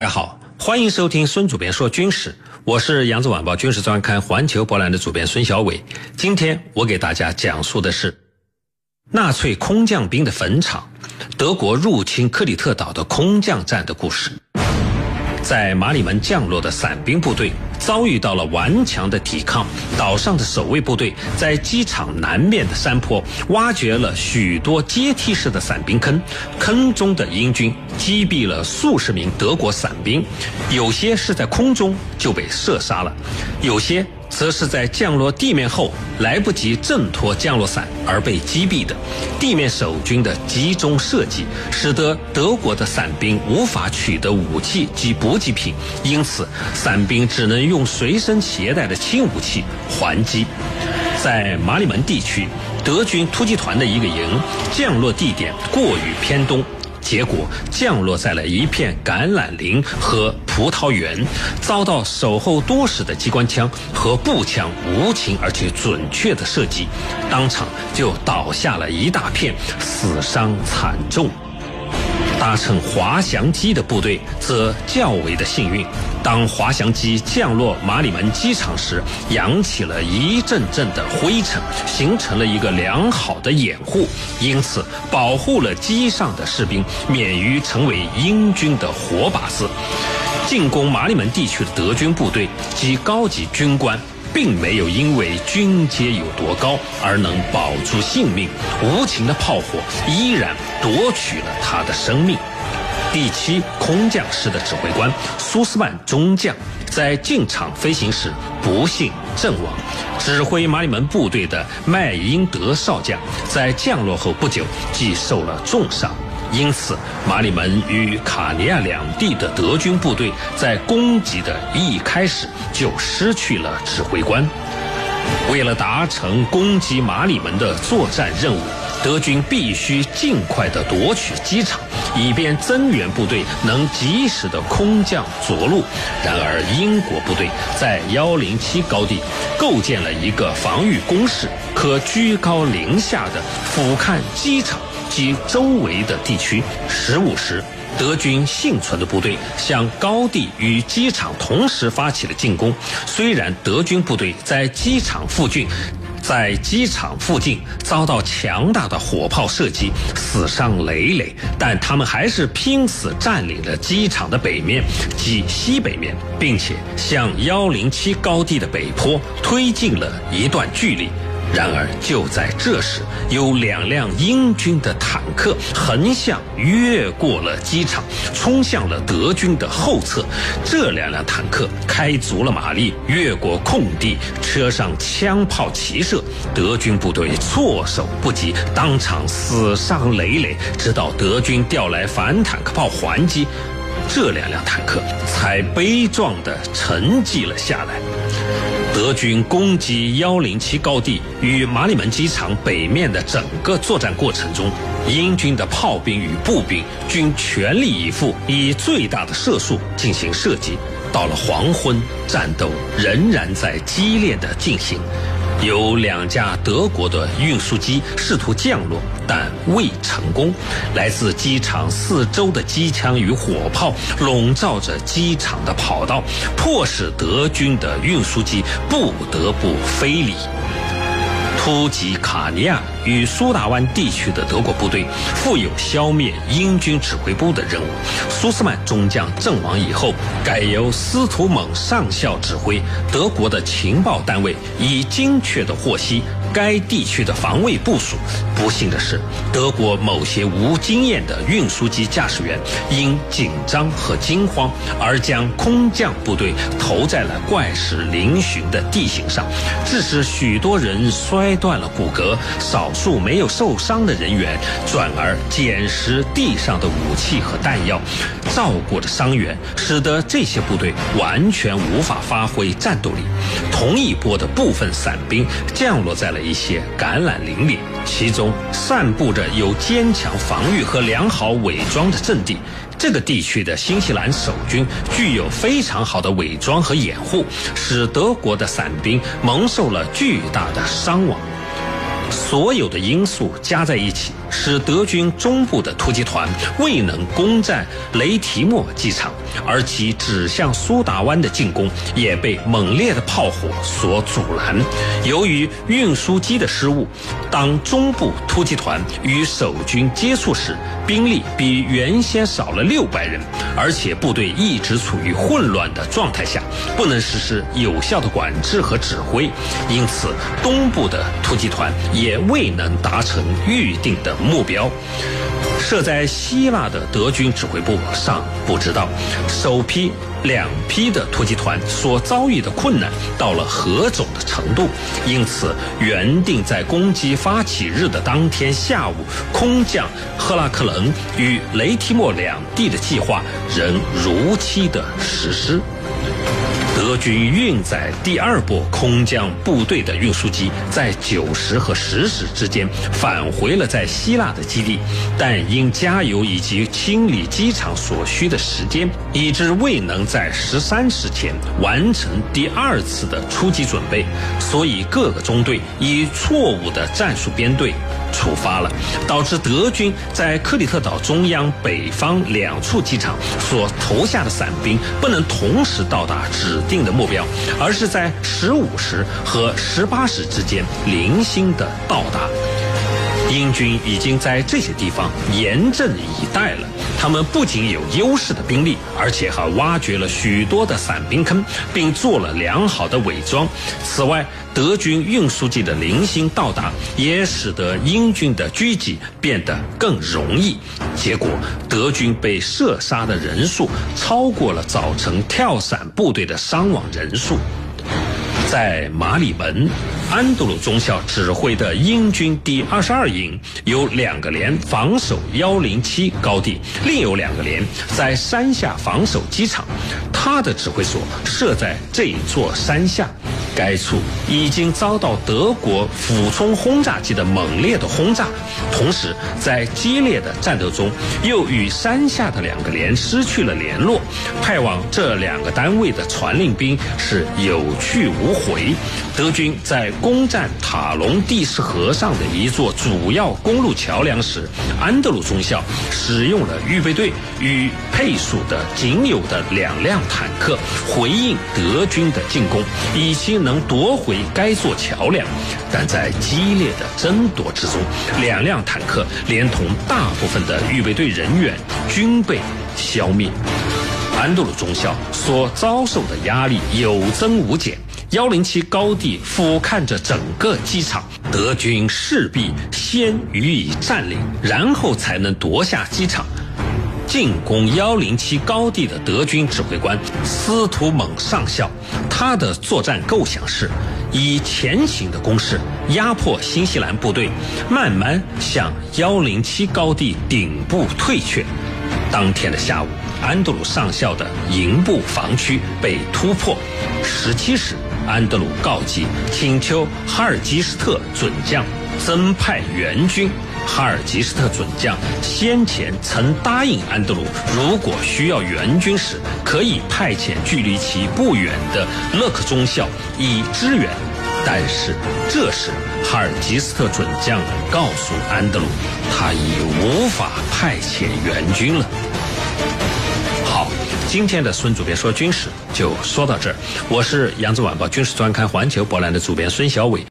大家好，欢迎收听孙主编说军事，我是扬子晚报军事专刊《环球博览》的主编孙小伟。今天我给大家讲述的是纳粹空降兵的坟场——德国入侵克里特岛的空降战的故事。在马里门降落的伞兵部队遭遇到了顽强的抵抗，岛上的守卫部队在机场南面的山坡挖掘了许多阶梯式的伞兵坑，坑中的英军击毙了数十名德国伞兵，有些是在空中就被射杀了，有些。则是在降落地面后来不及挣脱降落伞而被击毙的。地面守军的集中射击，使得德国的伞兵无法取得武器及补给品，因此伞兵只能用随身携带的轻武器还击。在马里门地区，德军突击团的一个营降落地点过于偏东。结果降落在了一片橄榄林和葡萄园，遭到守候多时的机关枪和步枪无情而且准确的射击，当场就倒下了一大片，死伤惨重。搭乘滑翔机的部队则较为的幸运。当滑翔机降落马里门机场时，扬起了一阵阵的灰尘，形成了一个良好的掩护，因此保护了机上的士兵免于成为英军的活靶子。进攻马里门地区的德军部队及高级军官。并没有因为军阶有多高而能保住性命，无情的炮火依然夺取了他的生命。第七空降师的指挥官苏斯曼中将在进场飞行时不幸阵亡，指挥马里门部队的麦因德少将在降落后不久即受了重伤。因此，马里门与卡尼亚两地的德军部队在攻击的一开始就失去了指挥官。为了达成攻击马里门的作战任务，德军必须尽快的夺取机场，以便增援部队能及时的空降着陆。然而，英国部队在幺零七高地构建了一个防御工事，可居高临下的俯瞰机场。及周围的地区。十五时，德军幸存的部队向高地与机场同时发起了进攻。虽然德军部队在机场附近，在机场附近遭到强大的火炮射击，死伤累累，但他们还是拼死占领了机场的北面及西北面，并且向幺零七高地的北坡推进了一段距离。然而，就在这时，有两辆英军的坦克横向越过了机场，冲向了德军的后侧。这两辆坦克开足了马力，越过空地，车上枪炮齐射，德军部队措手不及，当场死伤累累。直到德军调来反坦克炮还击，这两辆坦克才悲壮地沉寂了下来。德军攻击幺零七高地与马里门机场北面的整个作战过程中，英军的炮兵与步兵均全力以赴，以最大的射速进行射击。到了黄昏，战斗仍然在激烈的进行。有两架德国的运输机试图降落，但未成功。来自机场四周的机枪与火炮笼罩着机场的跑道，迫使德军的运输机不得不飞离。突击卡尼亚与苏达湾地区的德国部队负有消灭英军指挥部的任务。苏斯曼中将阵亡以后，改由斯图蒙上校指挥。德国的情报单位已精确的获悉。该地区的防卫部署，不幸的是，德国某些无经验的运输机驾驶员因紧张和惊慌而将空降部队投在了怪石嶙峋的地形上，致使许多人摔断了骨骼，少数没有受伤的人员转而捡拾地上的武器和弹药，照顾的伤员，使得这些部队完全无法发挥战斗力。同一波的部分伞兵降落在了。一些橄榄林里，其中散布着有坚强防御和良好伪装的阵地。这个地区的新西兰守军具有非常好的伪装和掩护，使德国的伞兵蒙受了巨大的伤亡。所有的因素加在一起。使德军中部的突击团未能攻占雷提莫机场，而其指向苏达湾的进攻也被猛烈的炮火所阻拦。由于运输机的失误，当中部突击团与守军接触时，兵力比原先少了六百人，而且部队一直处于混乱的状态下，不能实施有效的管制和指挥，因此东部的突击团也未能达成预定的。目标设在希腊的德军指挥部尚不知道，首批两批的突击团所遭遇的困难到了何种的程度，因此原定在攻击发起日的当天下午空降赫拉克伦与雷提莫两地的计划仍如期的实施。德军运载第二波空降部队的运输机在九时和十时之间返回了在希腊的基地，但因加油以及清理机场所需的时间，以致未能在十三时前完成第二次的出击准备，所以各个中队以错误的战术编队。出发了，导致德军在克里特岛中央北方两处机场所投下的伞兵不能同时到达指定的目标，而是在十五时和十八时之间零星的到达。英军已经在这些地方严阵以待了。他们不仅有优势的兵力，而且还挖掘了许多的伞兵坑，并做了良好的伪装。此外，德军运输机的零星到达，也使得英军的狙击变得更容易。结果，德军被射杀的人数超过了早晨跳伞部队的伤亡人数。在马里门，安德鲁中校指挥的英军第二十二营有两个连防守幺零七高地，另有两个连在山下防守机场。他的指挥所设在这座山下。该处已经遭到德国俯冲轰炸机的猛烈的轰炸，同时在激烈的战斗中，又与山下的两个连失去了联络。派往这两个单位的传令兵是有去无回。德军在攻占塔隆蒂斯河上的一座主要公路桥梁时，安德鲁中校使用了预备队与配属的仅有的两辆坦克回应德军的进攻，以期能能夺回该座桥梁。但在激烈的争夺之中，两辆坦克连同大部分的预备队人员均被消灭。安德鲁中校所遭受的压力有增无减。幺零七高地俯瞰着整个机场，德军势必先予以占领，然后才能夺下机场。进攻幺零七高地的德军指挥官斯图蒙上校，他的作战构想是以前行的攻势压迫新西兰部队，慢慢向幺零七高地顶部退却。当天的下午，安德鲁上校的营部防区被突破。十七时。安德鲁告急，请求哈尔基斯特准将增派援军。哈尔吉斯特准将先前曾答应安德鲁，如果需要援军时，可以派遣距离其不远的勒克中校以支援。但是这时，哈尔吉斯特准将告诉安德鲁，他已无法派遣援军了。好今天的孙主编说军事就说到这儿，我是扬子晚报军事专刊环球博览的主编孙小伟。